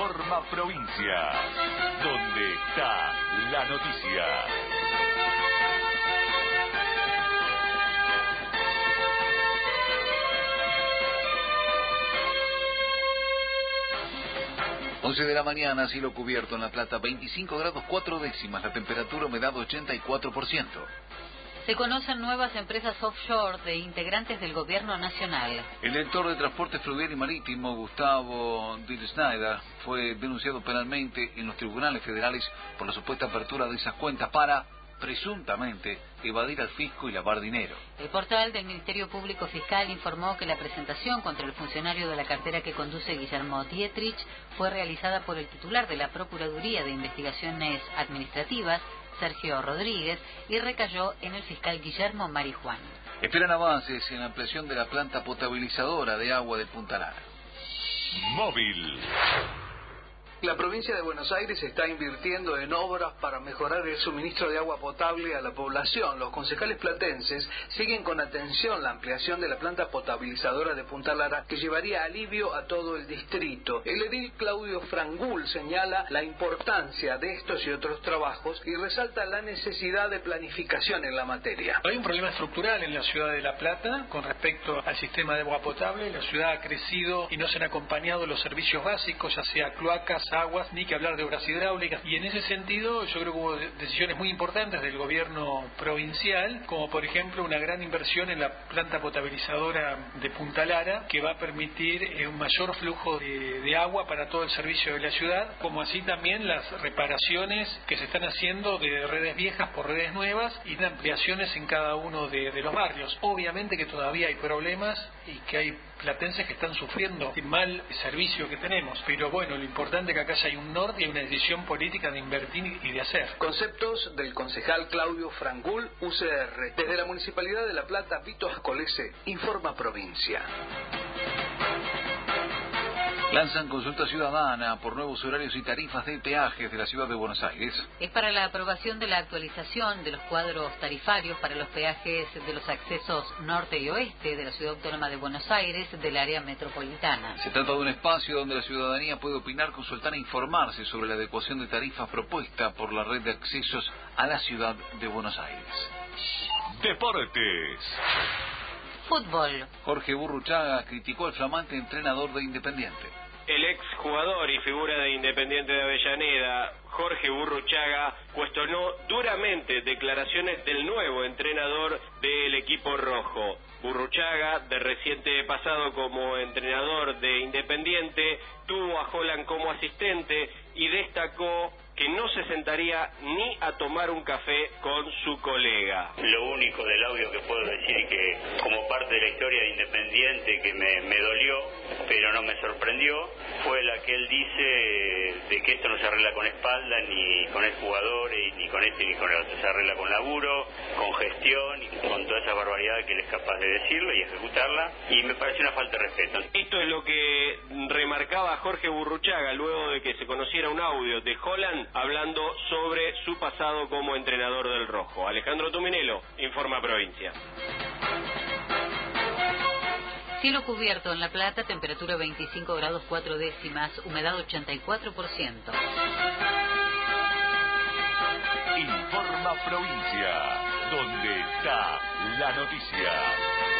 Informa Provincia, donde está la noticia. 11 de la mañana, cielo cubierto en La Plata, 25 grados 4 décimas, la temperatura humedad 84%. Se conocen nuevas empresas offshore de integrantes del gobierno nacional. El director de Transporte Fluvial y Marítimo, Gustavo Dill Schneider, fue denunciado penalmente en los tribunales federales por la supuesta apertura de esas cuentas para presuntamente evadir al fisco y lavar dinero. El portal del Ministerio Público Fiscal informó que la presentación contra el funcionario de la cartera que conduce Guillermo Dietrich fue realizada por el titular de la Procuraduría de Investigaciones Administrativas, Sergio Rodríguez, y recayó en el fiscal Guillermo Marijuán. Esperan avances en la ampliación de la planta potabilizadora de agua de Punta Lara. Móvil. La provincia de Buenos Aires está invirtiendo en obras para mejorar el suministro de agua potable a la población. Los concejales platenses siguen con atención la ampliación de la planta potabilizadora de Punta Lara que llevaría alivio a todo el distrito. El edil Claudio Frangul señala la importancia de estos y otros trabajos y resalta la necesidad de planificación en la materia. Hay un problema estructural en la ciudad de La Plata con respecto al sistema de agua potable. La ciudad ha crecido y no se han acompañado los servicios básicos, ya sea cloacas, aguas, ni que hablar de obras hidráulicas. Y en ese sentido, yo creo que hubo decisiones muy importantes del gobierno provincial, como por ejemplo una gran inversión en la planta potabilizadora de Punta Lara, que va a permitir eh, un mayor flujo de, agua para todo el servicio de la ciudad, como así también las reparaciones que se están haciendo de redes viejas por redes nuevas y de ampliaciones en cada uno de los barrios. Obviamente que todavía hay problemas y que hay platenses que están sufriendo el mal servicio que tenemos. Pero bueno, lo importante es que acá hay un norte y una decisión política de invertir y de hacer. Conceptos del concejal Claudio Frangul, UCR. Desde la Municipalidad de La Plata, Vito Ascolese, Informa Provincia. Lanzan consulta ciudadana por nuevos horarios y tarifas de peajes de la ciudad de Buenos Aires. Es para la aprobación de la actualización de los cuadros tarifarios para los peajes de los accesos norte y oeste de la ciudad autónoma de Buenos Aires del área metropolitana. Se trata de un espacio donde la ciudadanía puede opinar, consultar e informarse sobre la adecuación de tarifas propuesta por la red de accesos a la ciudad de Buenos Aires. Deportes. Fútbol. Jorge Burruchaga criticó al flamante entrenador de Independiente. El ex jugador y figura de Independiente de Avellaneda, Jorge Burruchaga, cuestionó duramente declaraciones del nuevo entrenador del equipo rojo. Burruchaga, de reciente pasado como entrenador de Independiente, tuvo a Holland como asistente y destacó que no se sentaría ni a tomar un café con su colega. Lo único del audio que puedo decir que como parte de la historia de Independiente que me, me dolió, pero no me sorprendió, fue la que él dice de que esto no se arregla con espalda, ni con el jugador, y ni con este ni con el otro, se arregla con laburo, con gestión y con toda esa barbaridad que él es capaz de decirlo y ejecutarla, y me parece una falta de respeto. Esto es lo que remarcaba Jorge Burruchaga luego de que se conociera un audio de Holland hablando sobre su pasado como entrenador del Rojo. Alejandro Tuminelo, Informa Provincia. Cielo cubierto en La Plata, temperatura 25 grados 4 décimas, humedad 84%. Informa Provincia, donde está la noticia.